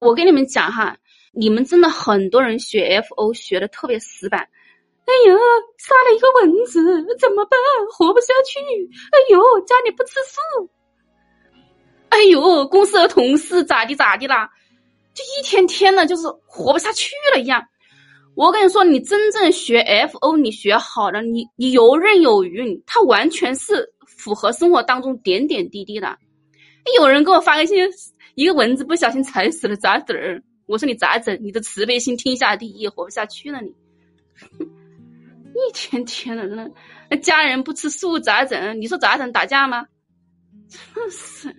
我跟你们讲哈，你们真的很多人学 FO 学的特别死板。哎呦，杀了一个蚊子怎么办？活不下去。哎呦，家里不吃素。哎呦，公司的同事咋地咋地啦？就一天天的，就是活不下去了一样。我跟你说，你真正学 FO，你学好了，你你游刃有余，它完全是符合生活当中点点滴滴的。有人给我发个信息，一个蚊子不小心踩死了，咋整？我说你咋整？你的慈悲心天下第一，活不下去了你。一天天的，那那家人不吃素咋整？你说咋整？打架吗？真是，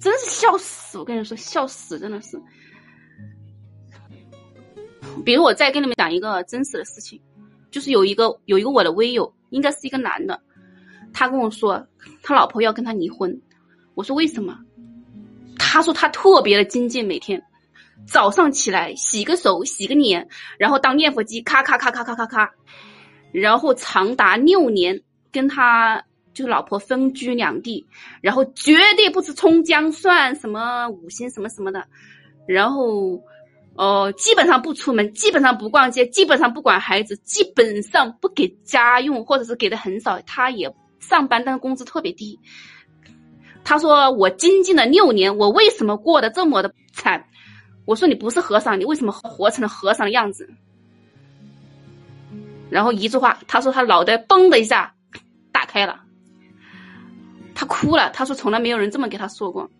真是笑死！我跟你说，笑死，真的是。比如我再跟你们讲一个真实的事情，就是有一个有一个我的微友，应该是一个男的，他跟我说他老婆要跟他离婚。我说为什么？他说他特别的精进，每天早上起来洗个手、洗个脸，然后当念佛机，咔咔咔咔咔咔咔，然后长达六年跟他就是老婆分居两地，然后绝对不吃葱姜蒜什么五星什么什么的，然后。哦，基本上不出门，基本上不逛街，基本上不管孩子，基本上不给家用，或者是给的很少。他也上班，但是工资特别低。他说：“我精进了六年，我为什么过得这么的惨？”我说：“你不是和尚，你为什么活成了和尚的样子？”然后一句话，他说他脑袋嘣的一下打开了，他哭了。他说：“从来没有人这么给他说过。”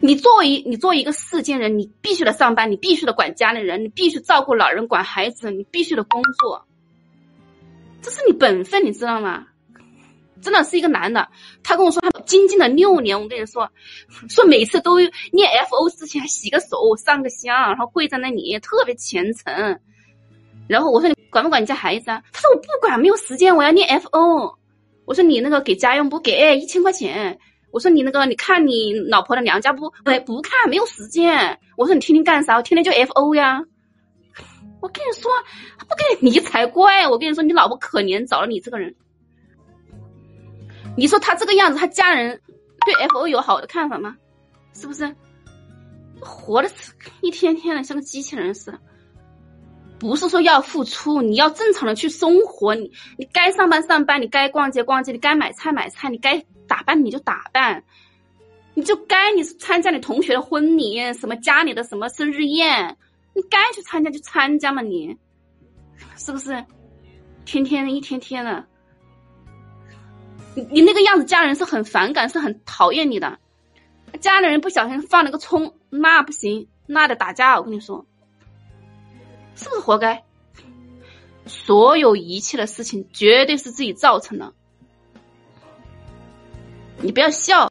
你作为你作为一个世间人，你必须得上班，你必须得管家里人，你必须照顾老人、管孩子，你必须得工作，这是你本分，你知道吗？真的是一个男的，他跟我说他精进了六年，我跟你说，说每次都念 F O 之前洗个手、上个香，然后跪在那里，特别虔诚。然后我说你管不管你家孩子啊？他说我不管，没有时间，我要念 F O。我说你那个给家用不给一千块钱。我说你那个，你看你老婆的娘家不？不不看，没有时间。我说你天天干啥？我天天就 F O 呀。我跟你说，不跟你离才怪。我跟你说，你老婆可怜，找了你这个人。你说他这个样子，他家人对 F O 有好的看法吗？是不是？活的一天天的像个机器人似的。不是说要付出，你要正常的去生活。你你该上班上班，你该逛街逛街，你该买菜买菜，你该。打扮你就打扮，你就该你参加你同学的婚礼，什么家里的什么生日宴，你该去参加就参加嘛，你是不是？天天的一天天的，你那个样子，家人是很反感，是很讨厌你的。家里人不小心放了个葱，那不行，那得打架。我跟你说，是不是活该？所有一切的事情，绝对是自己造成的。你不要笑，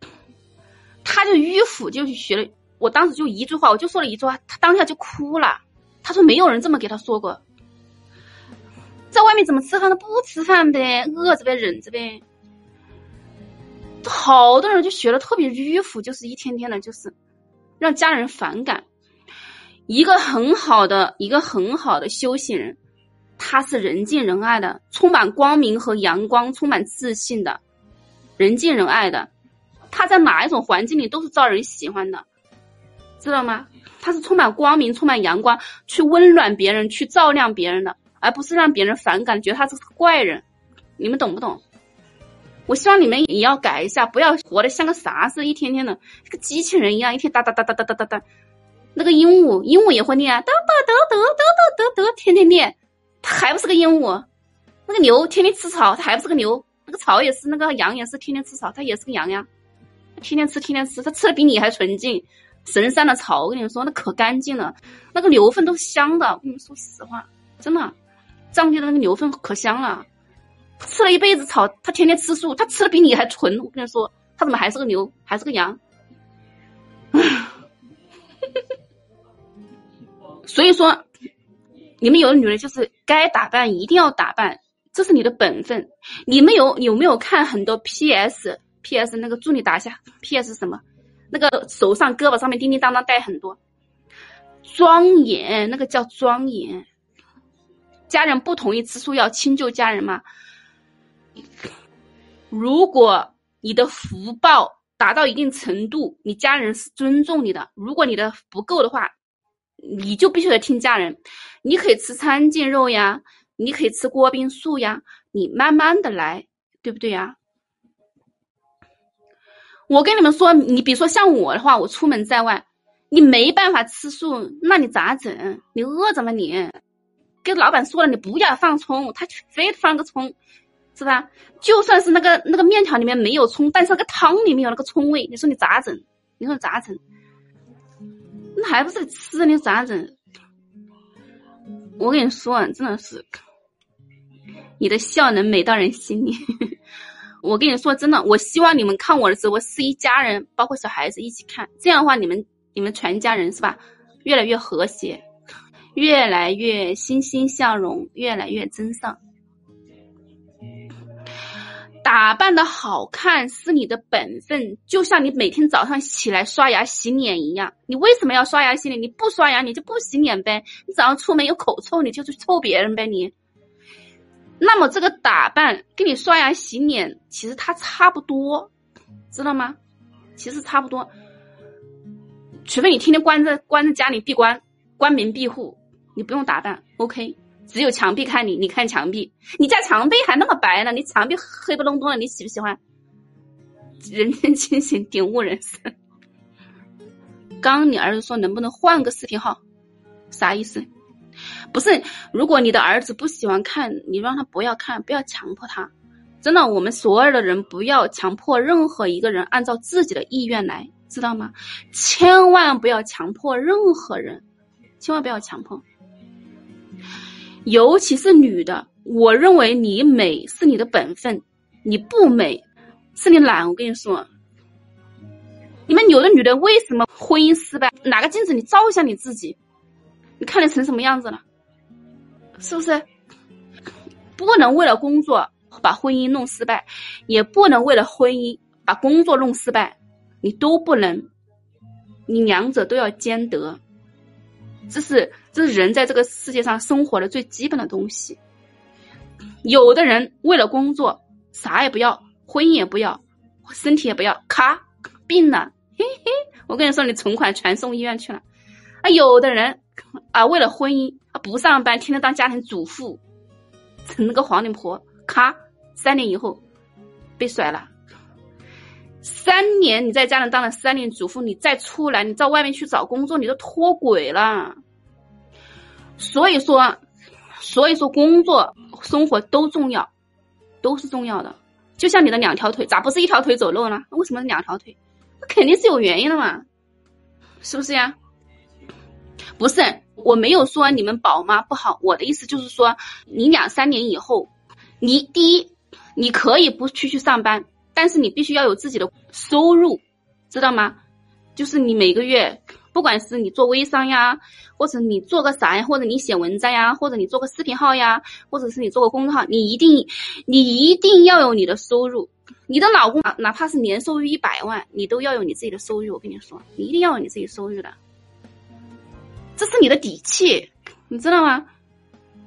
他就迂腐，就去学了。我当时就一句话，我就说了一句话，他当下就哭了。他说没有人这么给他说过，在外面怎么吃饭都不吃饭呗，饿着呗，忍着呗。好多人就学的特别迂腐，就是一天天的，就是让家人反感。一个很好的，一个很好的修行人，他是人见人爱的，充满光明和阳光，充满自信的。人见人爱的，他在哪一种环境里都是招人喜欢的，知道吗？他是充满光明、充满阳光，去温暖别人、去照亮别人的，而不是让别人反感，觉得他是个怪人。你们懂不懂？我希望你们也要改一下，不要活得像个啥似的，一天天的跟机器人一样，一天哒哒哒哒哒哒哒哒。那个鹦鹉，鹦鹉也会念，哒哒哒哒哒哒哒哒，天天念，它还不是个鹦鹉？那个牛天天吃草，它还不是个牛？那个草也是，那个羊也是，天天吃草，它也是个羊呀，天天吃，天天吃，它吃的比你还纯净。神山的草，我跟你们说，那可干净了，那个牛粪都香的。我跟你们说实话，真的，藏地的那个牛粪可香了。吃了一辈子草，他天天吃素，他吃的比你还纯。我跟你说，他怎么还是个牛，还是个羊？所以说，你们有的女人就是该打扮一定要打扮。这是你的本分。你们有有没有看很多 PS PS 那个？助理打下 PS 什么？那个手上、胳膊上面叮叮当当带很多，庄严，那个叫庄严。家人不同意吃素，要迁就家人吗？如果你的福报达到一定程度，你家人是尊重你的。如果你的不够的话，你就必须得听家人。你可以吃餐净肉呀，你可以吃锅边素呀，你慢慢的来，对不对呀？我跟你们说，你比如说像我的话，我出门在外，你没办法吃素，那你咋整？你饿着吗？你跟老板说了，你不要放葱，他非得放个葱。是吧？就算是那个那个面条里面没有葱，但是那个汤里面有那个葱味，你说你咋整？你说咋整？那还不是吃你咋整？我跟你说，真的是，你的笑能美到人心里。我跟你说，真的，我希望你们看我的直播是一家人，包括小孩子一起看，这样的话，你们你们全家人是吧？越来越和谐，越来越欣欣向荣，越来越真上。打扮的好看是你的本分，就像你每天早上起来刷牙洗脸一样。你为什么要刷牙洗脸？你不刷牙你就不洗脸呗。你早上出门有口臭，你就去臭别人呗。你，那么这个打扮跟你刷牙洗脸其实它差不多，知道吗？其实差不多，除非你天天关在关在家里闭关，关门闭户，你不用打扮，OK。只有墙壁看你，你看墙壁，你家墙壁还那么白呢，你墙壁黑不隆咚的，你喜不喜欢？人间清醒，顶悟人生。刚你儿子说能不能换个视频号，啥意思？不是，如果你的儿子不喜欢看，你让他不要看，不要强迫他。真的，我们所有的人不要强迫任何一个人按照自己的意愿来，知道吗？千万不要强迫任何人，千万不要强迫。尤其是女的，我认为你美是你的本分，你不美是你懒。我跟你说，你们有的女的为什么婚姻失败？拿个镜子你照一下你自己，你看你成什么样子了？是不是？不能为了工作把婚姻弄失败，也不能为了婚姻把工作弄失败，你都不能，你两者都要兼得。这是这是人在这个世界上生活的最基本的东西。有的人为了工作啥也不要，婚姻也不要，身体也不要，咔病了，嘿嘿，我跟你说，你存款全送医院去了。啊，有的人啊为了婚姻啊不上班，天天当家庭主妇，成了个黄脸婆，咔三年以后被甩了。三年你在家里当了三年主妇，你再出来，你到外面去找工作，你都脱轨了。所以说，所以说工作生活都重要，都是重要的。就像你的两条腿，咋不是一条腿走路呢？为什么是两条腿？那肯定是有原因的嘛，是不是呀？不是，我没有说你们宝妈不好，我的意思就是说，你两三年以后，你第一，你可以不去去上班。但是你必须要有自己的收入，知道吗？就是你每个月，不管是你做微商呀，或者你做个啥呀，或者你写文章呀，或者你做个视频号呀，或者是你做个公众号，你一定，你一定要有你的收入。你的老公哪怕是年收入一百万，你都要有你自己的收入。我跟你说，你一定要有你自己收入的，这是你的底气，你知道吗？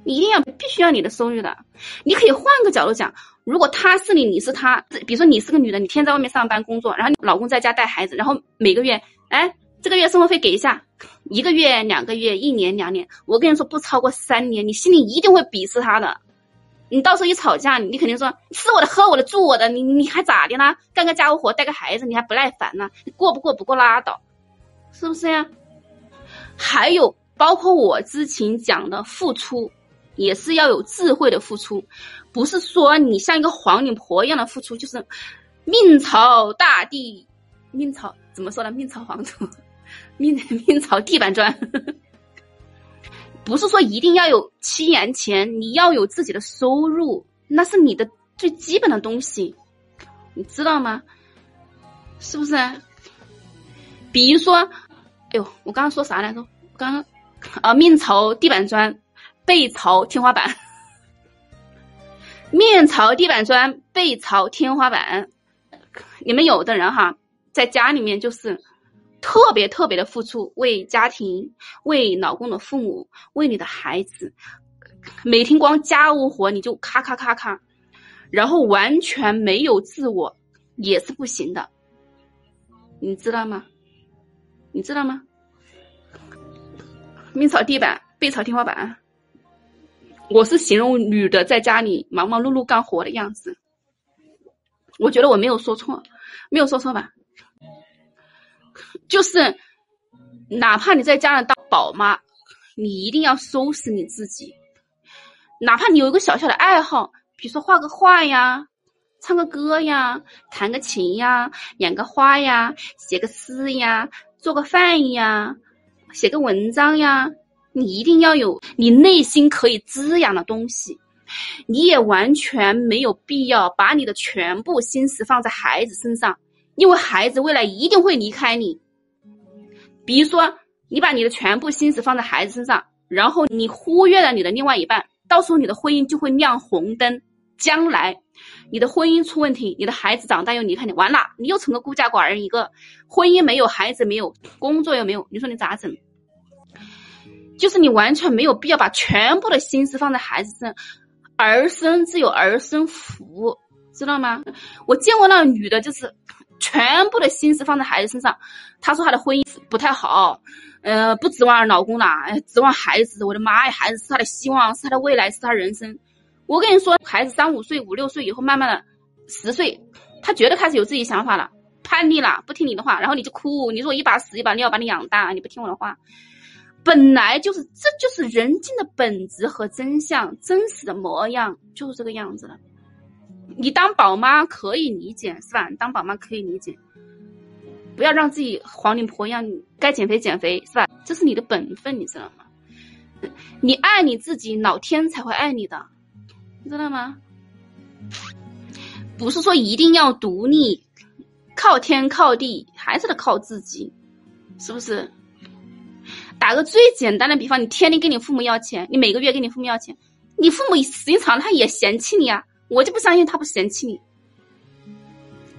你一定要必须要你的收入的。你可以换个角度讲。如果他是你，你是他，比如说你是个女的，你天天在外面上班工作，然后你老公在家带孩子，然后每个月，哎，这个月生活费给一下，一个月、两个月、一年、两年，我跟你说不超过三年，你心里一定会鄙视他的。你到时候一吵架，你肯定说吃我的、喝我的、住我的，你你还咋的呢？干个家务活、带个孩子，你还不耐烦呢？你过不过不过拉倒，是不是呀？还有包括我之前讲的付出，也是要有智慧的付出。不是说你像一个黄脸婆一样的付出，就是命朝大地，命朝怎么说呢？命朝黄土，命命朝地板砖。不是说一定要有七元钱，你要有自己的收入，那是你的最基本的东西，你知道吗？是不是？比如说，哎呦，我刚刚说啥来着？刚刚啊，面朝地板砖，背朝天花板。面朝地板砖，背朝天花板。你们有的人哈，在家里面就是特别特别的付出，为家庭，为老公的父母，为你的孩子，每天光家务活你就咔咔咔咔，然后完全没有自我，也是不行的。你知道吗？你知道吗？面朝地板，背朝天花板。我是形容女的在家里忙忙碌碌干活的样子。我觉得我没有说错，没有说错吧？就是，哪怕你在家里当宝妈，你一定要收拾你自己。哪怕你有一个小小的爱好，比如说画个画呀。唱个歌呀，弹个琴呀，养个花呀，写个诗呀，做个饭呀，写个文章呀，你一定要有你内心可以滋养的东西。你也完全没有必要把你的全部心思放在孩子身上，因为孩子未来一定会离开你。比如说，你把你的全部心思放在孩子身上，然后你忽略了你的另外一半，到时候你的婚姻就会亮红灯。将来，你的婚姻出问题，你的孩子长大又离开你，完了，你又成个孤家寡人一个，婚姻没有，孩子没有，工作又没有，你说你咋整？就是你完全没有必要把全部的心思放在孩子身上，儿孙自有儿孙福，知道吗？我见过那个女的，就是全部的心思放在孩子身上。她说她的婚姻不太好，呃，不指望老公了，指望孩子。我的妈呀，孩子是她的希望，是她的未来，是她人生。我跟你说，孩子三五岁、五六岁以后，慢慢的十岁，他觉得开始有自己想法了，叛逆了，不听你的话，然后你就哭，你说我一把屎一把尿把你养大，你不听我的话，本来就是，这就是人性的本质和真相，真实的模样就是这个样子了。你当宝妈可以理解是吧？当宝妈可以理解，不要让自己黄脸婆一样，该减肥减肥是吧？这是你的本分，你知道吗？你爱你自己，老天才会爱你的。你知道吗？不是说一定要独立，靠天靠地，还是得靠自己，是不是？打个最简单的比方，你天天跟你父母要钱，你每个月跟你父母要钱，你父母时间长了他也嫌弃你啊！我就不相信他不嫌弃你。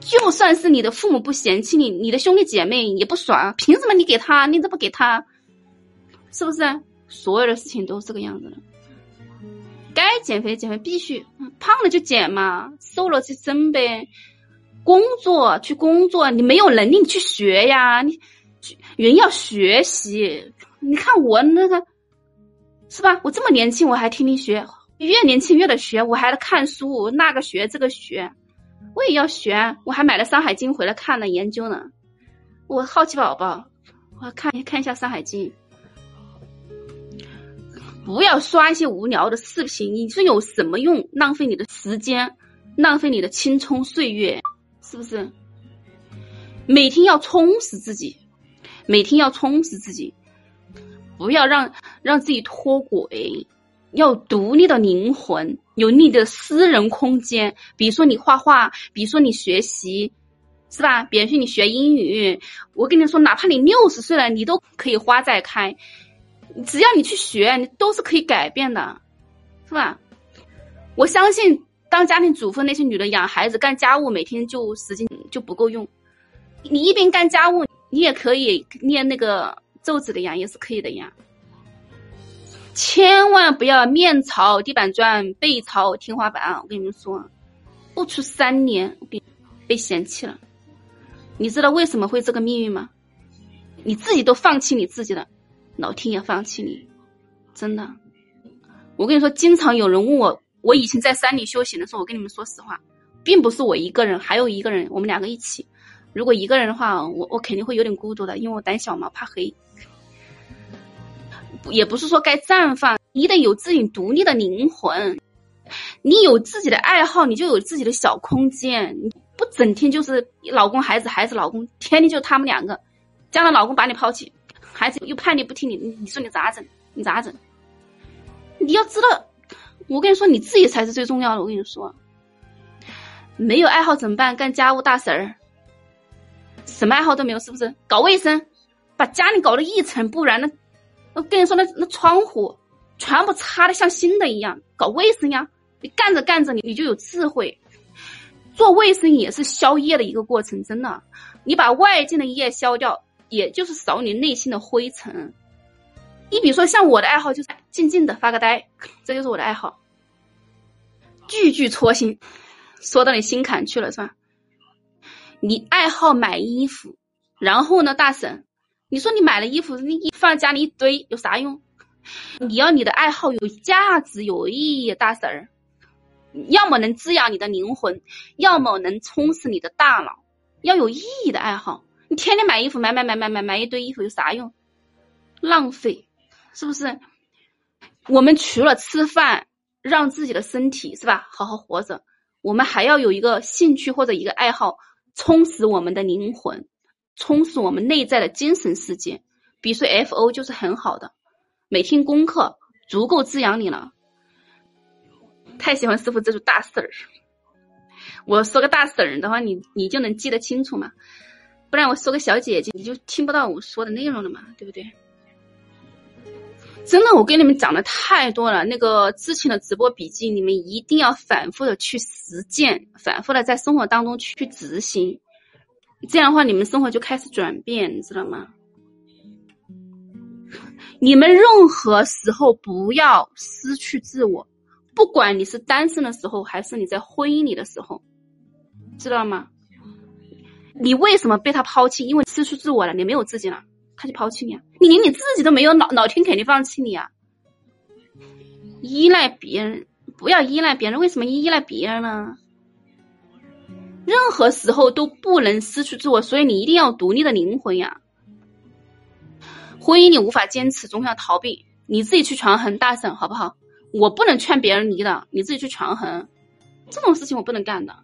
就算是你的父母不嫌弃你，你的兄弟姐妹也不爽，凭什么你给他，你怎么不给他？是不是？所有的事情都是这个样子的。该减肥减肥，必须胖了就减嘛，瘦了就增呗。工作去工作，你没有能力你去学呀，你人要学习。你看我那个是吧？我这么年轻我还天天学，越年轻越得学。我还得看书，那个学这个学，我也要学。我还买了《山海经》回来看了研究呢。我好奇宝宝，我要看看一下《山海经》。不要刷一些无聊的视频，你说有什么用？浪费你的时间，浪费你的青春岁月，是不是？每天要充实自己，每天要充实自己，不要让让自己脱轨，要独立的灵魂，有你的私人空间。比如说你画画，比如说你学习，是吧？比如说你学英语，我跟你说，哪怕你六十岁了，你都可以花再开。只要你去学，你都是可以改变的，是吧？我相信当家庭主妇那些女的养孩子、干家务，每天就时间就不够用。你一边干家务，你也可以练那个皱纸的呀，也是可以的呀。千万不要面朝地板砖，背朝天花板。我跟你们说，不出三年被被嫌弃了。你知道为什么会这个命运吗？你自己都放弃你自己了。老天也放弃你，真的。我跟你说，经常有人问我，我以前在山里修行的时候，我跟你们说实话，并不是我一个人，还有一个人，我们两个一起。如果一个人的话，我我肯定会有点孤独的，因为我胆小嘛，怕黑。也不是说该绽放，你得有自己独立的灵魂。你有自己的爱好，你就有自己的小空间。你不整天就是老公孩子孩子老公，天天就他们两个，将来老公把你抛弃。孩子又叛逆不听你，你说你咋整？你咋整？你要知道，我跟你说，你自己才是最重要的。我跟你说，没有爱好怎么办？干家务大婶儿，什么爱好都没有，是不是？搞卫生，把家里搞得一尘不染。那我跟你说，那那窗户全部擦的像新的一样，搞卫生呀！你干着干着，你你就有智慧。做卫生也是消业的一个过程，真的。你把外界的业消掉。也就是扫你内心的灰尘。你比如说，像我的爱好就是静静的发个呆，这就是我的爱好。句句戳心，说到你心坎去了是吧？你爱好买衣服，然后呢，大婶，你说你买了衣服，你放家里一堆有啥用？你要你的爱好有价值、有意义，大婶儿，要么能滋养你的灵魂，要么能充实你的大脑，要有意义的爱好。你天天买衣服，买买买买买买一堆衣服有啥用？浪费，是不是？我们除了吃饭，让自己的身体是吧好好活着，我们还要有一个兴趣或者一个爱好，充实我们的灵魂，充实我们内在的精神世界。比如说 F O 就是很好的，每天功课足够滋养你了。太喜欢师傅这组大事儿，我说个大事儿的话，你你就能记得清楚嘛？不然我说个小姐姐，你就听不到我说的内容了嘛？对不对？真的，我跟你们讲的太多了。那个之前的直播笔记，你们一定要反复的去实践，反复的在生活当中去执行。这样的话，你们生活就开始转变，你知道吗？你们任何时候不要失去自我，不管你是单身的时候，还是你在婚姻里的时候，知道吗？你为什么被他抛弃？因为失去自我了，你没有自己了。他就抛弃你啊！你连你自己都没有，老老天肯定放弃你啊！依赖别人，不要依赖别人。为什么依赖别人呢？任何时候都不能失去自我，所以你一定要独立的灵魂呀！婚姻你无法坚持，总想逃避，你自己去权衡，大婶好不好？我不能劝别人离的，你自己去权衡，这种事情我不能干的。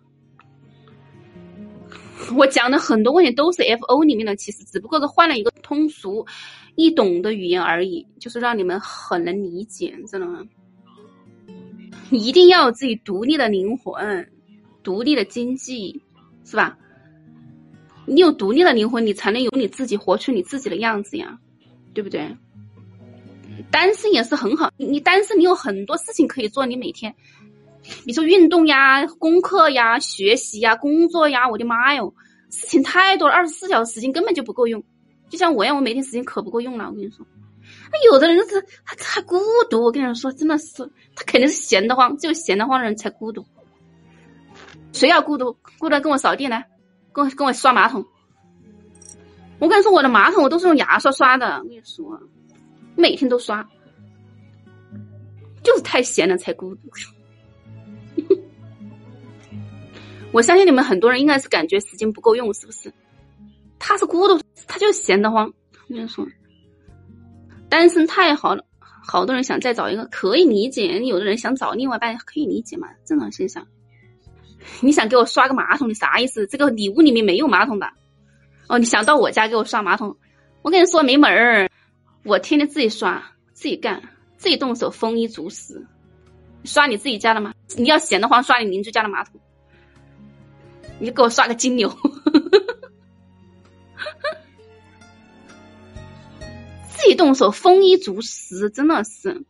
我讲的很多问题都是 F O 里面的，其实只不过是换了一个通俗易懂的语言而已，就是让你们很能理解，知道吗？你一定要有自己独立的灵魂，独立的经济，是吧？你有独立的灵魂，你才能有你自己活出你自己的样子呀，对不对？单身也是很好，你单身你有很多事情可以做，你每天。你说运动呀、功课呀、学习呀、工作呀，我的妈哟，事情太多了，二十四小时时间根本就不够用。就像我一样，我每天时间可不够用了。我跟你说，那有的人是他他孤独，我跟你说，真的是他肯定是闲得慌，只有闲得慌的人才孤独。谁要孤独？孤独跟我扫地来，跟我跟我刷马桶。我跟你说，我的马桶我都是用牙刷刷的。我跟你说，每天都刷，就是太闲了才孤独。我相信你们很多人应该是感觉时间不够用，是不是？他是孤独，他就闲得慌。我跟你说，单身太好了，好多人想再找一个，可以理解。有的人想找另外一半，可以理解嘛，正常现象。你想给我刷个马桶，你啥意思？这个礼物里面没有马桶吧？哦，你想到我家给我刷马桶？我跟你说没门儿，我天天自己刷，自己干，自己动手，丰衣足食。刷你自己家的吗？你要闲得慌，刷你邻居家的马桶。你就给我刷个金牛，自己动手，丰衣足食，真的是。